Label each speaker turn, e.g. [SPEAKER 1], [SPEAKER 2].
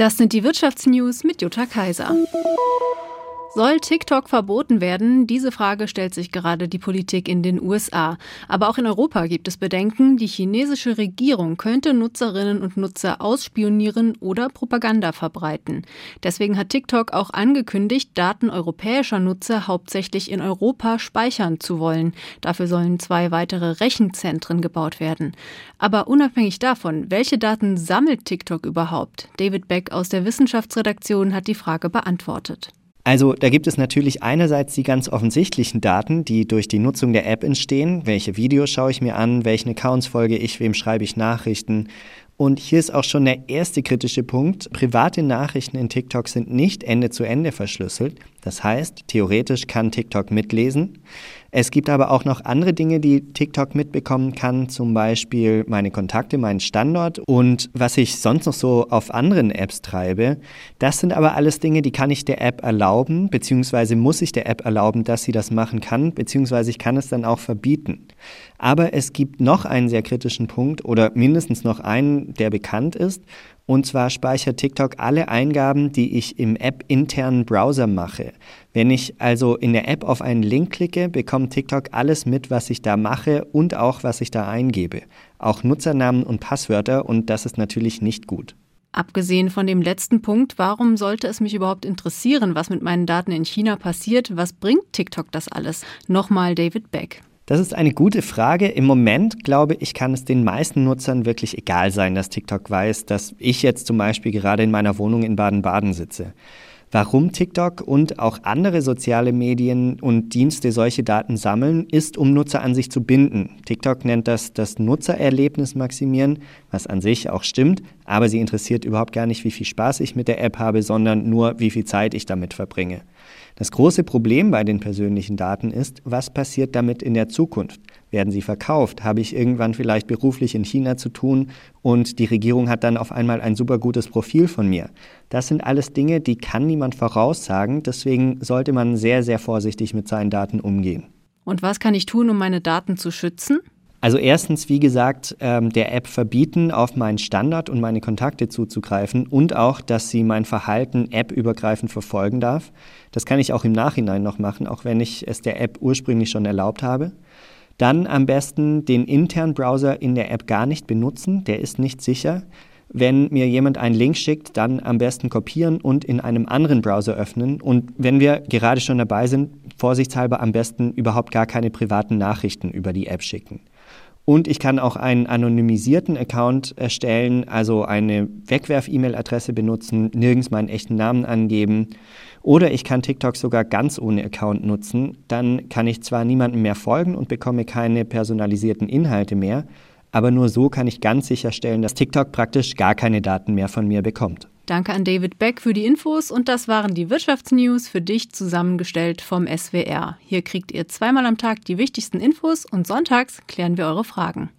[SPEAKER 1] Das sind die Wirtschaftsnews mit Jutta Kaiser. Soll TikTok verboten werden? Diese Frage stellt sich gerade die Politik in den USA. Aber auch in Europa gibt es Bedenken. Die chinesische Regierung könnte Nutzerinnen und Nutzer ausspionieren oder Propaganda verbreiten. Deswegen hat TikTok auch angekündigt, Daten europäischer Nutzer hauptsächlich in Europa speichern zu wollen. Dafür sollen zwei weitere Rechenzentren gebaut werden. Aber unabhängig davon, welche Daten sammelt TikTok überhaupt? David Beck aus der Wissenschaftsredaktion hat die Frage beantwortet.
[SPEAKER 2] Also da gibt es natürlich einerseits die ganz offensichtlichen Daten, die durch die Nutzung der App entstehen. Welche Videos schaue ich mir an, welchen Accounts folge ich, wem schreibe ich Nachrichten. Und hier ist auch schon der erste kritische Punkt. Private Nachrichten in TikTok sind nicht Ende zu Ende verschlüsselt. Das heißt, theoretisch kann TikTok mitlesen. Es gibt aber auch noch andere Dinge, die TikTok mitbekommen kann, zum Beispiel meine Kontakte, meinen Standort und was ich sonst noch so auf anderen Apps treibe. Das sind aber alles Dinge, die kann ich der App erlauben, beziehungsweise muss ich der App erlauben, dass sie das machen kann, beziehungsweise ich kann es dann auch verbieten. Aber es gibt noch einen sehr kritischen Punkt oder mindestens noch einen, der bekannt ist. Und zwar speichert TikTok alle Eingaben, die ich im App-internen Browser mache. Wenn ich also in der App auf einen Link klicke, bekommt TikTok alles mit, was ich da mache und auch, was ich da eingebe. Auch Nutzernamen und Passwörter und das ist natürlich nicht gut.
[SPEAKER 1] Abgesehen von dem letzten Punkt, warum sollte es mich überhaupt interessieren, was mit meinen Daten in China passiert? Was bringt TikTok das alles? Nochmal David Beck.
[SPEAKER 2] Das ist eine gute Frage. Im Moment glaube ich, kann es den meisten Nutzern wirklich egal sein, dass TikTok weiß, dass ich jetzt zum Beispiel gerade in meiner Wohnung in Baden-Baden sitze. Warum TikTok und auch andere soziale Medien und Dienste solche Daten sammeln, ist, um Nutzer an sich zu binden. TikTok nennt das das Nutzererlebnis maximieren, was an sich auch stimmt, aber sie interessiert überhaupt gar nicht, wie viel Spaß ich mit der App habe, sondern nur, wie viel Zeit ich damit verbringe. Das große Problem bei den persönlichen Daten ist, was passiert damit in der Zukunft? Werden sie verkauft? Habe ich irgendwann vielleicht beruflich in China zu tun und die Regierung hat dann auf einmal ein super gutes Profil von mir? Das sind alles Dinge, die kann niemand voraussagen. Deswegen sollte man sehr, sehr vorsichtig mit seinen Daten umgehen.
[SPEAKER 1] Und was kann ich tun, um meine Daten zu schützen?
[SPEAKER 2] Also erstens, wie gesagt, ähm, der App verbieten, auf meinen Standard und meine Kontakte zuzugreifen und auch, dass sie mein Verhalten appübergreifend verfolgen darf. Das kann ich auch im Nachhinein noch machen, auch wenn ich es der App ursprünglich schon erlaubt habe. Dann am besten den internen Browser in der App gar nicht benutzen, der ist nicht sicher. Wenn mir jemand einen Link schickt, dann am besten kopieren und in einem anderen Browser öffnen. Und wenn wir gerade schon dabei sind, vorsichtshalber am besten überhaupt gar keine privaten Nachrichten über die App schicken. Und ich kann auch einen anonymisierten Account erstellen, also eine Wegwerf-E-Mail-Adresse benutzen, nirgends meinen echten Namen angeben. Oder ich kann TikTok sogar ganz ohne Account nutzen. Dann kann ich zwar niemandem mehr folgen und bekomme keine personalisierten Inhalte mehr, aber nur so kann ich ganz sicherstellen, dass TikTok praktisch gar keine Daten mehr von mir bekommt.
[SPEAKER 1] Danke an David Beck für die Infos und das waren die Wirtschaftsnews für dich zusammengestellt vom SWR. Hier kriegt ihr zweimal am Tag die wichtigsten Infos und sonntags klären wir eure Fragen.